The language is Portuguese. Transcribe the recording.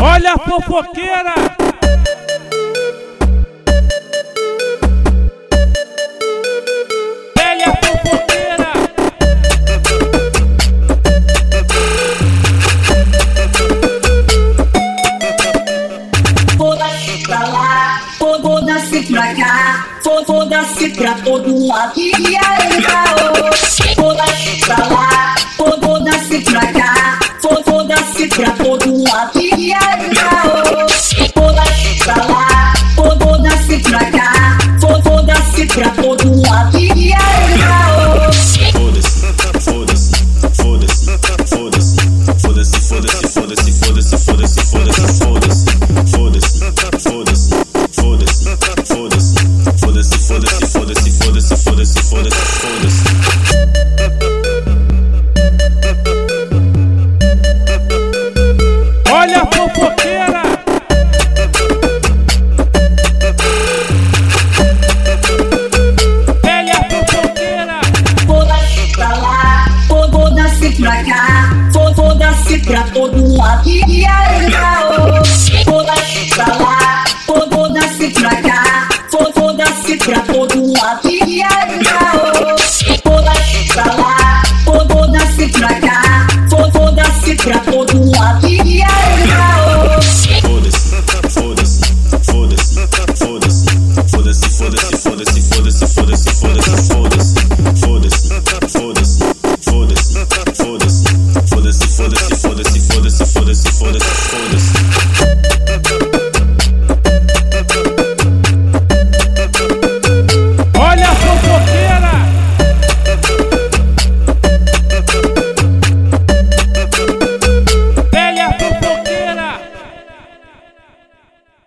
Olha a fofoqueira! Velha fofoqueira! Foda-se pra lá, foda-se pra cá, foda-se pra todo lado. E aí? pra cá, foda-se pra todo lado. E aí, for this, for this, for this.